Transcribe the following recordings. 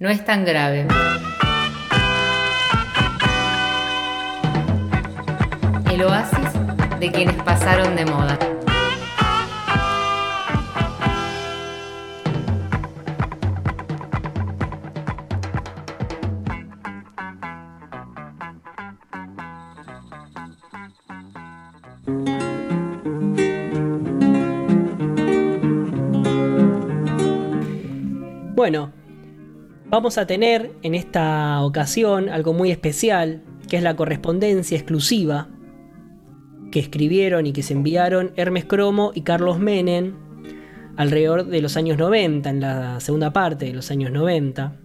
No es tan grave. El oasis de quienes pasaron de moda. Bueno, vamos a tener en esta ocasión algo muy especial, que es la correspondencia exclusiva que escribieron y que se enviaron Hermes Cromo y Carlos Menem alrededor de los años 90, en la segunda parte de los años 90.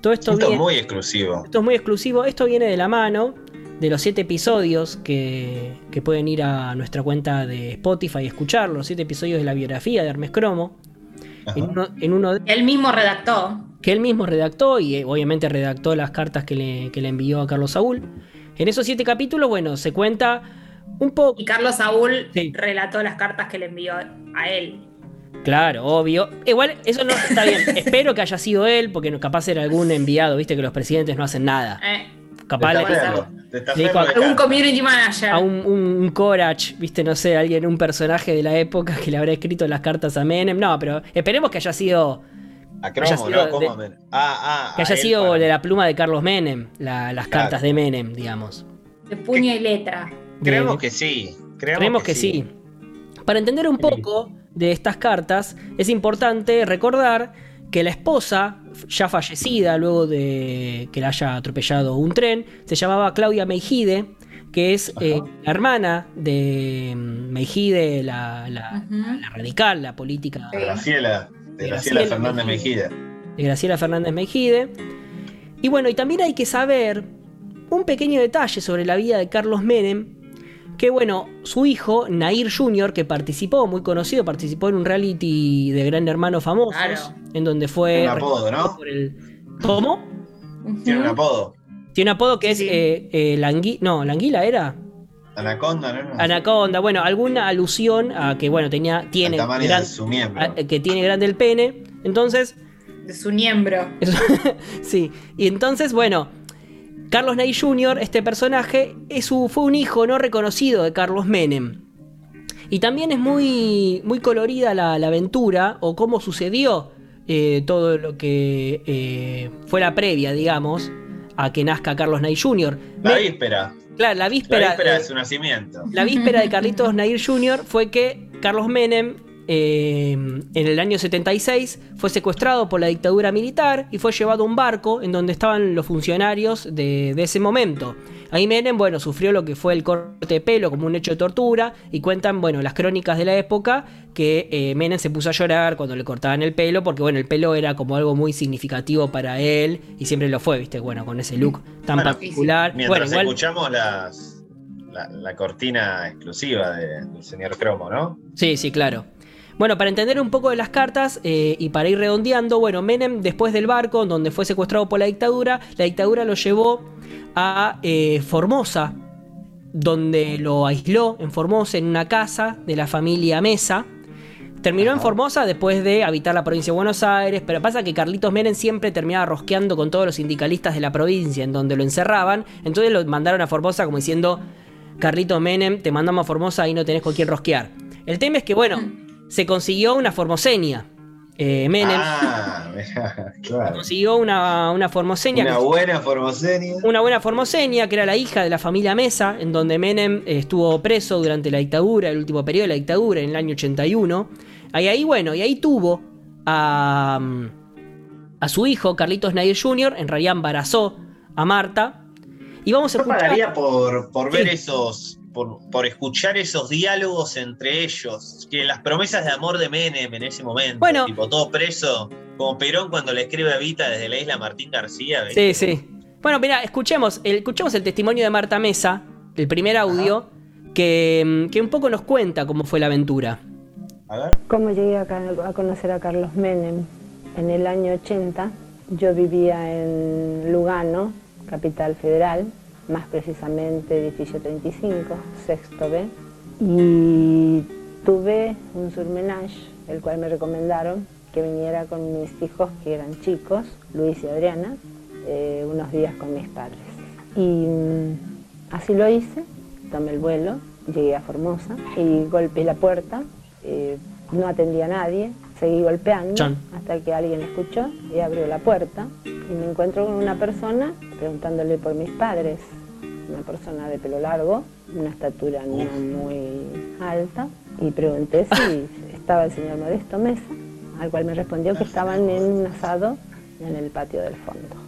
Todo esto, esto es muy exclusivo. Esto es muy exclusivo. Esto viene de la mano de los siete episodios que, que pueden ir a nuestra cuenta de Spotify y escuchar, los siete episodios de la biografía de Hermes Cromo. En uno, él mismo redactó. Que él mismo redactó y eh, obviamente redactó las cartas que le, que le envió a Carlos Saúl. En esos siete capítulos, bueno, se cuenta un poco. Y Carlos Saúl relató las cartas que le envió a él. Claro, obvio. Igual, eso no está bien. Espero que haya sido él, porque capaz era algún enviado, viste que los presidentes no hacen nada. Eh. Capaz le un community manager. A un, un, Corach, viste, no sé, alguien, un personaje de la época que le habrá escrito las cartas a Menem. No, pero esperemos que haya sido. A Cromo, ¿no? ¿Cómo ah, ah, que haya sido de la pluma de Carlos Menem, las cartas de Menem, digamos. De puño y letra. Creemos que sí. Creemos, que, sí. Para entender un poco de estas cartas, es importante recordar que la esposa, ya fallecida luego de que la haya atropellado un tren, se llamaba Claudia Meijide, que es eh, la hermana de mm, Meijide, la, radical, la política. Graciela, de Graciela, Fernández Meijide. De Graciela Fernández Meijide. Y bueno, y también hay que saber un pequeño detalle sobre la vida de Carlos Menem, que bueno, su hijo, Nair Jr., que participó, muy conocido, participó en un reality de Gran Hermano famosos, en donde fue... Tiene un apodo, ¿no? ¿Cómo? Tiene un apodo. Tiene un apodo que es eh, eh No, ¿Languila era? Anaconda, ¿no? Anaconda, bueno, alguna alusión a que, bueno, tenía, tiene... de su miembro. que tiene grande el pene. Entonces... De su miembro. sí, y entonces, bueno Carlos Ney Jr., este personaje, es fue un hijo no reconocido de Carlos Menem. Y también es muy, muy colorida la, aventura o cómo sucedió eh, todo lo que eh, fue la previa, digamos, a que nazca Carlos Ney Jr. La víspera. Claro, la víspera. La víspera de su nacimiento. La víspera de Carlitos Nair Jr. fue que Carlos Menem eh, en el año 76 fue secuestrado por la dictadura militar y fue llevado a un barco en donde estaban los funcionarios de, ese momento. Ahí Menem, bueno, sufrió lo que fue el corte de pelo como un hecho de tortura y cuentan, bueno, las crónicas de la época que eh, Menem se puso a llorar cuando le cortaban el pelo porque, bueno, el pelo era como algo muy significativo para él y siempre lo fue, viste, bueno, con ese look tan particular. Mientras escuchamos las, la, cortina exclusiva del señor Cromo, ¿no? Sí, sí, claro. Bueno, para entender un poco de las cartas eh, y para ir redondeando, bueno, Menem después del barco donde fue secuestrado por la dictadura, la dictadura lo llevó a eh, Formosa, donde lo aisló en Formosa en una casa de la familia Mesa. Terminó en Formosa después de habitar la provincia de Buenos Aires, pero pasa que Carlitos Menem siempre terminaba rosqueando con todos los sindicalistas de la provincia en donde lo encerraban, entonces lo mandaron a Formosa como diciendo, Carlitos Menem, te mandamos a Formosa y no tenés con quién rosquear. El tema es que, bueno, se consiguió una formosenia. Eh, Menem. Ah, claro. Consiguió una, una formosenia. Una buena formosenia. Una buena formosenia, que era la hija de la familia Mesa, en donde Menem estuvo preso durante la dictadura, el último periodo de la dictadura, en el año 81. Y ahí, bueno, y ahí tuvo a, a su hijo, Carlitos Nair Jr., en realidad embarazó a Marta. Y vamos a Yo pagaría por, por ver esos por, escuchar esos diálogos entre ellos, que las promesas de amor de Menem en ese momento, bueno, tipo todo preso, como Perón cuando le escribe a Vita desde la isla Martín García. Sí, sí. Bueno, mira, escuchemos el, escuchemos el testimonio de Marta Mesa, el primer audio, que, que, un poco nos cuenta cómo fue la aventura. A ver. Cómo llegué a, a conocer a Carlos Menem. En el año 80 yo vivía en Lugano, capital federal, más precisamente edificio 35, sexto B, y tuve un surmenage, el cual me recomendaron, que viniera con mis hijos, que eran chicos, Luis y Adriana, eh, unos días con mis padres. Y mm, así lo hice, tomé el vuelo, llegué a Formosa y golpeé la puerta, eh, no atendía a nadie, seguí golpeando hasta que alguien escuchó y abrió la puerta. Y me encuentro con una persona preguntándole por mis padres, una persona de pelo largo, una estatura no muy alta. Y pregunté si estaba el señor Modesto Mesa, al cual me respondió que estaban en un asado en el patio del fondo.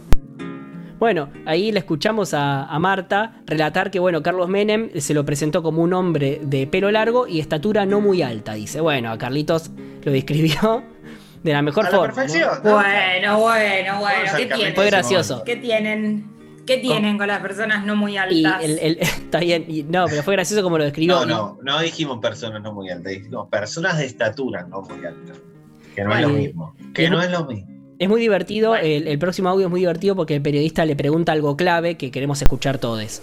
Bueno, ahí le escuchamos a, Marta relatar que, bueno, Carlos Menem se lo presentó como un hombre de pelo largo y estatura no muy alta. Dice, bueno, a Carlitos lo describió de la mejor forma. Bueno, bueno, bueno. ¿Qué tienen? Fue gracioso. ¿Qué tienen? ¿Qué tienen con las personas no muy altas? está bien, no, pero fue gracioso como lo describió. No, no, no dijimos personas no muy altas, dijimos personas de estatura no muy alta. Que no es lo mismo. Que no es lo mismo. Es muy divertido, el, próximo audio es muy divertido porque el periodista le pregunta algo clave que queremos escuchar todos.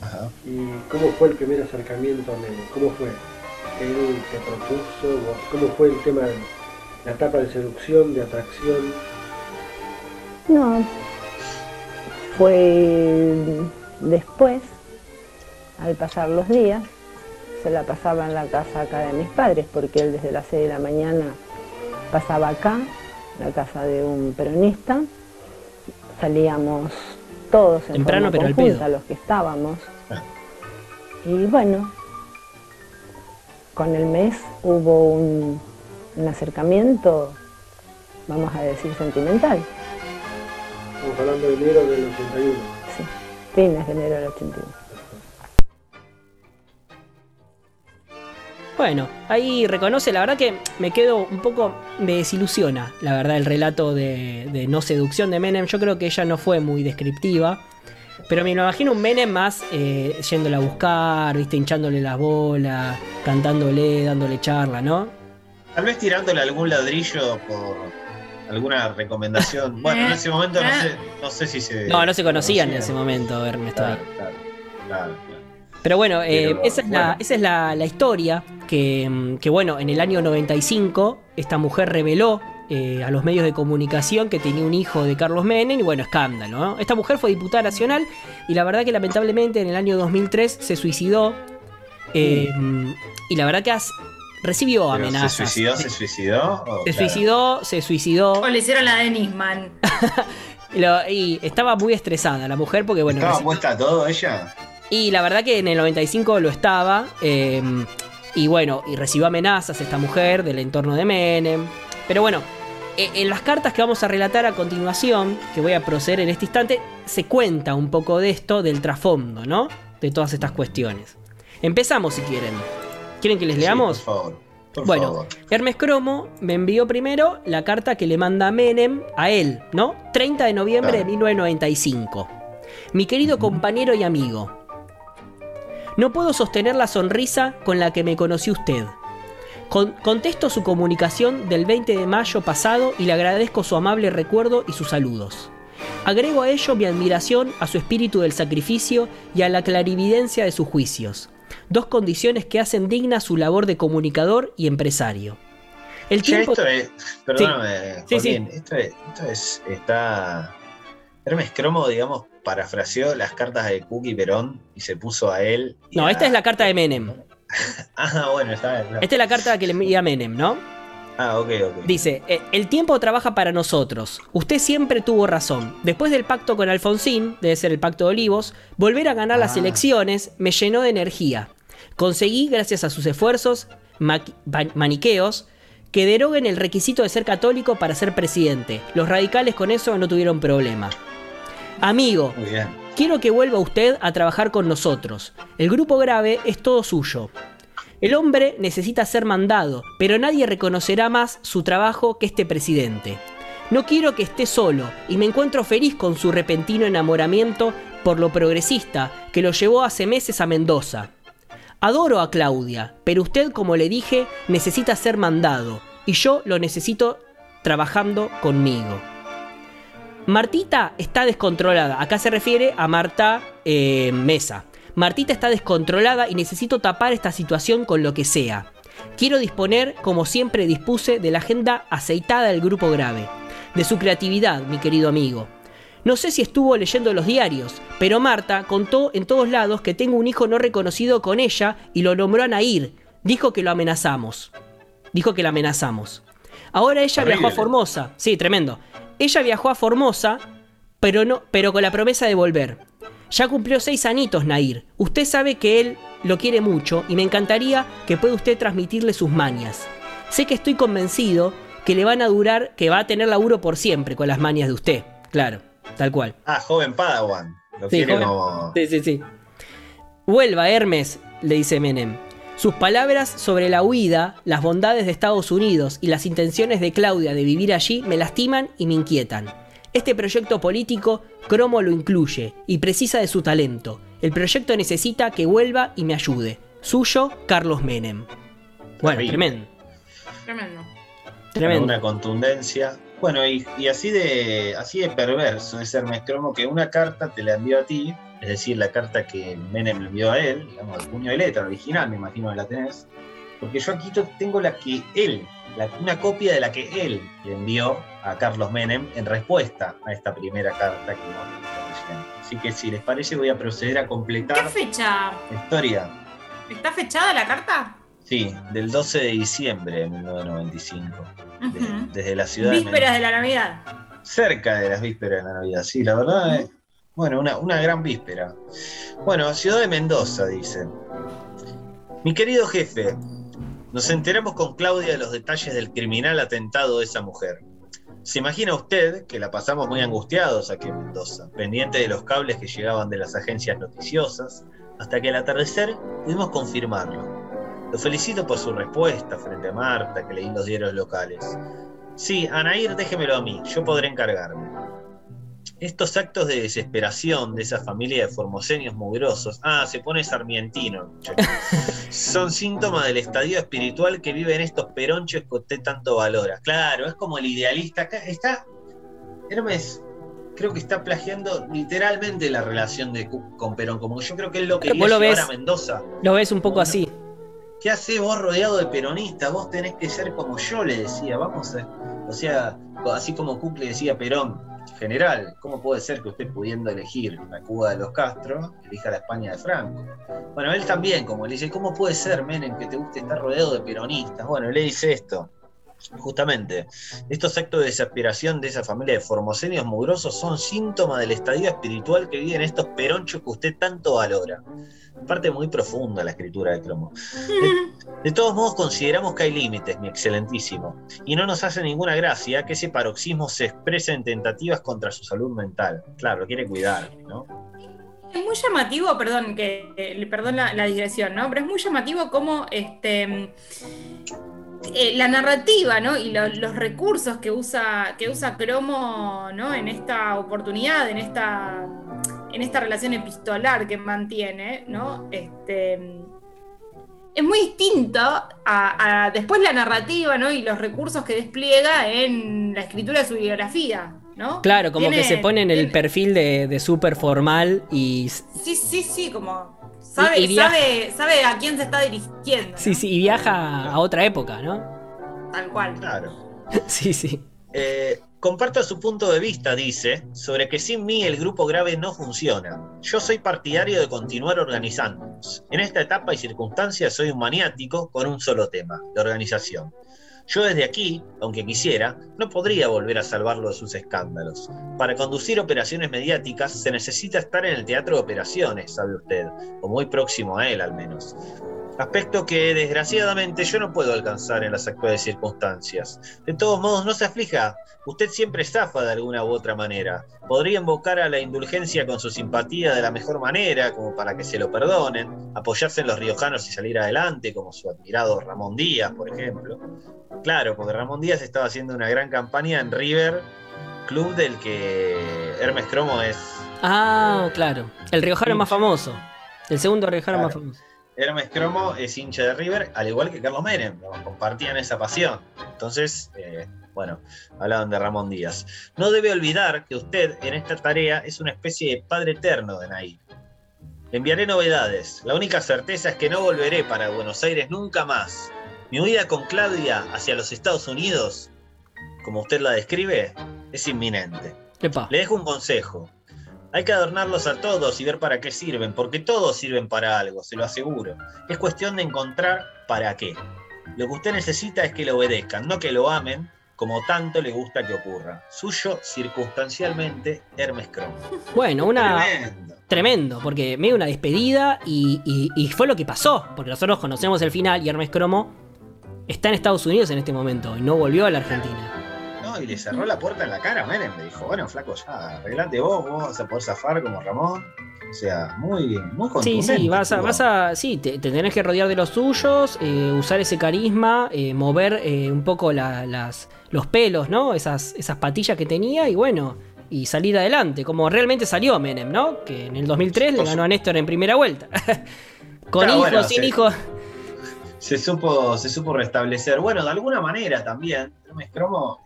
Ajá. ¿Y cómo fue el primer acercamiento a Menem? ¿Cómo fue? ¿Él te propuso? ¿Cómo fue el tema, de la etapa de seducción, de atracción? No, fue después, al pasar los días, se la pasaba en la casa acá de mis padres, porque él desde las 6 de la mañana pasaba acá, la casa de un peronista, salíamos todos en Temprano, pero conjunta, los que estábamos. Y bueno, con el mes hubo un, acercamiento, vamos a decir, sentimental. Estamos hablando de enero del 81. Sí, fines de enero del 81. Bueno, ahí reconoce, la verdad que me quedo un poco, me desilusiona, la verdad, el relato de, no seducción de Menem. Yo creo que ella no fue muy descriptiva. Pero me imagino un Menem más eh, yéndola a buscar, viste, hinchándole las bolas, cantándole, dándole charla, ¿no? Tal vez tirándole algún ladrillo por alguna recomendación. Bueno, en ese momento no sé, no sé si se. No, no se conocían en ese momento, Ernesto. Claro, claro, claro. Pero bueno, eh, esa es, La, esa es la, historia que, bueno, en el año 95 esta mujer reveló eh, a los medios de comunicación que tenía un hijo de Carlos Menem y bueno, escándalo. ¿no? Esta mujer fue diputada nacional y la verdad que lamentablemente en el año 2003 se suicidó eh, y la verdad que recibió amenazas. ¿Se suicidó? ¿Se suicidó? se suicidó, se suicidó. O le hicieron la de Nisman. y estaba muy estresada la mujer porque bueno... ¿Estaba puesta todo ella? Y la verdad que en el 95 lo estaba. Em, y bueno, y recibió amenazas esta mujer del entorno de Menem. Pero bueno, e, en las cartas que vamos a relatar a continuación, que voy a proceder en este instante, se cuenta un poco de esto, del trasfondo, ¿no? De todas estas cuestiones. Empezamos si quieren. ¿Quieren que les leamos? por favor. bueno, Hermes Cromo me envió primero la carta que le manda Menem a él, ¿no? 30 de noviembre de 1995. Mi querido compañero y amigo, no puedo sostener la sonrisa con la que me conoció usted. contesto su comunicación del 20 de mayo pasado y le agradezco su amable recuerdo y sus saludos. Agrego a ello mi admiración a su espíritu del sacrificio y a la clarividencia de sus juicios, dos condiciones que hacen digna su labor de comunicador y empresario. El tiempo... Esto es, perdóname, sí. sí, Esto, es, esto es, está... Hermes Cromo, digamos, parafraseó las cartas de Cookie Perón y se puso a él. No, esta es la carta de Menem. ah, bueno, está bien. Esta es la carta que le envía Menem, ¿no? Ah, ok, ok. Dice, eh, el tiempo trabaja para nosotros. Usted siempre tuvo razón. Después del pacto con Alfonsín, debe ser el pacto de Olivos, volver a ganar las ah. elecciones me llenó de energía. Conseguí, gracias a sus esfuerzos maniqueos, que deroguen el requisito de ser católico para ser presidente. Los radicales con eso no tuvieron problema. Amigo, quiero que vuelva usted a trabajar con nosotros. El grupo grave es todo suyo. El hombre necesita ser mandado, pero nadie reconocerá más su trabajo que este presidente. No quiero que esté solo y me encuentro feliz con su repentino enamoramiento por lo progresista que lo llevó hace meses a Mendoza. Adoro a Claudia, pero usted, como le dije, necesita ser mandado y yo lo necesito trabajando conmigo. Martita está descontrolada. Acá se refiere a Marta eh, Mesa. Martita está descontrolada y necesito tapar esta situación con lo que sea. Quiero disponer, como siempre dispuse, de la agenda aceitada del grupo grave, de su creatividad, mi querido amigo. No sé si estuvo leyendo los diarios, pero Marta contó en todos lados que tengo un hijo no reconocido con ella y lo nombró a Nair. Dijo que lo amenazamos. Dijo que la amenazamos. Ahora ella viajó a Formosa. Sí, tremendo. Ella viajó a Formosa, pero, no, pero con la promesa de volver. Ya cumplió seis anitos, Nair. Usted sabe que él lo quiere mucho y me encantaría que pueda usted transmitirle sus mañas. Sé que estoy convencido que le van a durar, que va a tener laburo por siempre con las mañas de usted. Claro. Tal cual. Ah, joven Padawan. Lo sí, quiere como... sí, sí, sí. Vuelva, Hermes, le dice Menem. Sus palabras sobre la huida, las bondades de Estados Unidos y las intenciones de Claudia de vivir allí me lastiman y me inquietan. Este proyecto político, Cromo lo incluye y precisa de su talento. El proyecto necesita que vuelva y me ayude. Suyo, Carlos Menem. Bueno, tremendo. Tremendo. Tremendo. Una contundencia bueno, y, así de así de perverso es Hermes Cromo que una carta te la envió a ti, es decir, la carta que Menem le envió a él, digamos, el puño de letra original, me imagino que la tenés, porque yo aquí tengo la que él, una copia de la que él le envió a Carlos Menem en respuesta a esta primera carta que Así que si les parece voy a proceder a completar. ¿Qué fecha? La historia. ¿Está fechada la carta? Sí, del 12 de diciembre de 1995. desde la ciudad. Vísperas de, la Navidad. Cerca de las vísperas de la Navidad, sí, la verdad. es, bueno, una, una gran víspera. Bueno, ciudad de Mendoza, dice. Mi querido jefe, nos enteramos con Claudia de los detalles del criminal atentado de esa mujer. ¿Se imagina usted que la pasamos muy angustiados aquí en Mendoza, pendiente de los cables que llegaban de las agencias noticiosas, hasta que al atardecer pudimos confirmarlo? Lo felicito por su respuesta frente a Marta, que leí en los diarios locales. Sí, Anair, déjemelo a mí, yo podré encargarme. Estos actos de desesperación de esa familia de formosenios mugrosos, ah, se pone sarmientino, son síntomas del estadio espiritual que viven estos peronchos que usted tanto valora. Claro, es como el idealista. Acá está, Hermes, creo que está plagiando literalmente la relación de, con Perón, como yo creo que él lo quería llevar a Mendoza. Lo ves un poco así. ¿Qué haces vos rodeado de peronistas? Vos tenés que ser como yo, le decía, vamos a, o sea, así como Cook le decía Perón, general, ¿cómo puede ser que usted pudiendo elegir la Cuba de los Castro, elija la España de Franco? Bueno, él también, como le dice, ¿cómo puede ser, Menem, que te guste estar rodeado de peronistas? Bueno, le dice esto. Justamente, estos actos de desesperación de esa familia de formosenios mugrosos son síntomas del estadio espiritual que viven estos peronchos que usted tanto valora parte muy profunda la escritura de Cromo. De, todos modos, consideramos que hay límites, mi excelentísimo, y no nos hace ninguna gracia que ese paroxismo se exprese en tentativas contra su salud mental. Claro, lo quiere cuidar, ¿no? Es muy llamativo, perdón, que, perdón la, digresión, ¿no? Pero es muy llamativo cómo este, eh, la narrativa ¿no? y los recursos que usa, que usa Cromo ¿no? en esta oportunidad, en esta en esta relación epistolar que mantiene, ¿no? Este, es muy distinto a, después la narrativa ¿no? y los recursos que despliega en la escritura de su biografía. ¿No? Claro, como que se pone en el perfil de, súper formal y... Sí, sí, sí, como sabe, sabe, sabe, a quién se está dirigiendo. Sí, sí, y viaja a otra época, ¿no? Tal cual. Claro. sí, sí. Eh, Comparto su punto de vista, dice, sobre que sin mí el grupo grave no funciona. Yo soy partidario de continuar organizándonos. En esta etapa y circunstancias soy un maniático con un solo tema, la organización. Yo desde aquí, aunque quisiera, no podría volver a salvarlo de sus escándalos. Para conducir operaciones mediáticas se necesita estar en el teatro de operaciones, sabe usted, o muy próximo a él al menos aspecto que desgraciadamente yo no puedo alcanzar en las actuales circunstancias. De todos modos, no se aflija, usted siempre zafa de alguna u otra manera. Podría invocar a la indulgencia con su simpatía de la mejor manera, como para que se lo perdonen, apoyarse en los riojanos y salir adelante, como su admirado Ramón Díaz, por ejemplo. Claro, porque Ramón Díaz estaba haciendo una gran campaña en River, club del que Hermes Cromo es... Ah, claro, el riojano más famoso, el segundo riojano más famoso. Hermes Cromo es hincha de River, al igual que Carlos Menem, compartían esa pasión. Entonces, eh, bueno, hablaban de Ramón Díaz. No debe olvidar que usted en esta tarea es una especie de padre eterno de Naí. Le enviaré novedades. La única certeza es que no volveré para Buenos Aires nunca más. Mi huida con Claudia hacia los Estados Unidos, como usted la describe, es inminente. Le dejo un consejo. Hay que adornarlos a todos y ver para qué sirven, porque todos sirven para algo, se lo aseguro. Es cuestión de encontrar para qué. Lo que usted necesita es que lo obedezcan, no que lo amen, como tanto le gusta que ocurra. Suyo, circunstancialmente, Hermes Cromo. Bueno, una. Tremendo. porque me dio una despedida y, y, fue lo que pasó, porque nosotros conocemos el final y Hermes Cromo está en Estados Unidos en este momento y no volvió a la Argentina. No, y le cerró la puerta en la cara a Menem. Le dijo, bueno, flaco, ya, arreglate vos, vos vas a poder zafar como Ramón. O sea, muy bien, muy contundente. Sí, sí, vas a, vas a sí, te, tenés que rodear de los suyos, eh, usar ese carisma, eh, mover eh, un poco las, los pelos, ¿no? Esas, esas patillas que tenía y bueno, y salir adelante, como realmente salió Menem, ¿no? Que en el 2003 le ganó a Néstor en primera vuelta. Con hijos, sin hijos. Se supo, se supo restablecer. Bueno, de alguna manera también, Hermes Cromo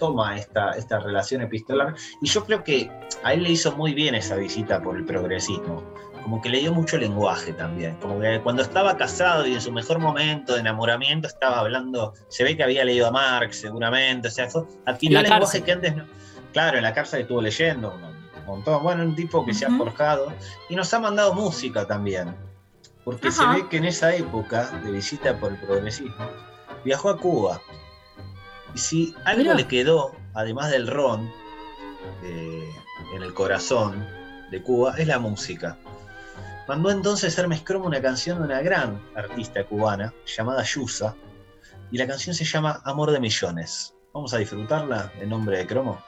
toma esta, esta relación epistolar. Y yo creo que a él le hizo muy bien esa visita por el progresismo. Como que le dio mucho lenguaje también. Como que cuando estaba casado y en su mejor momento de enamoramiento estaba hablando, se ve que había leído a Marx seguramente. O sea, adquirió lenguaje que antes no. Claro, en la cárcel estuvo leyendo un montón. Bueno, un tipo que se ha forjado. Y nos ha mandado música también. Porque se ve que en esa época de visita por el progresismo, viajó a Cuba y si algo le quedó, además del ron, eh, en el corazón de Cuba, es la música. Mandó entonces Hermes Cromo una canción de una gran artista cubana llamada Yusa, y la canción se llama Amor de Millones. Vamos a disfrutarla en nombre de Cromo.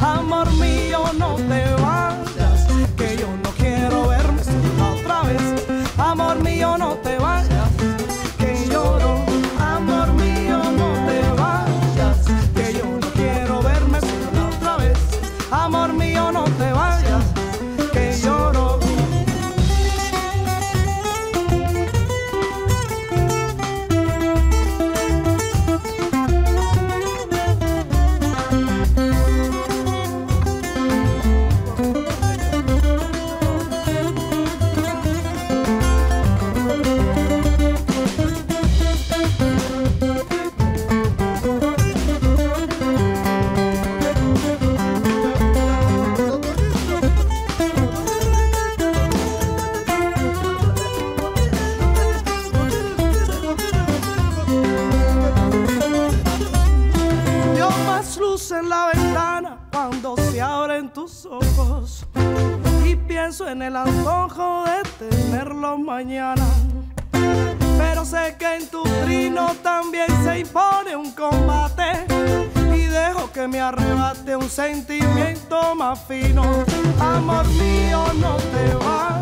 Amor mío, no te vayas. Ventana cuando se abren tus ojos y pienso en el antojo de tenerlo mañana. Pero sé que en tu trino también se impone un combate y dejo que me arrebate un sentimiento más fino. Amor mío, no te vayas,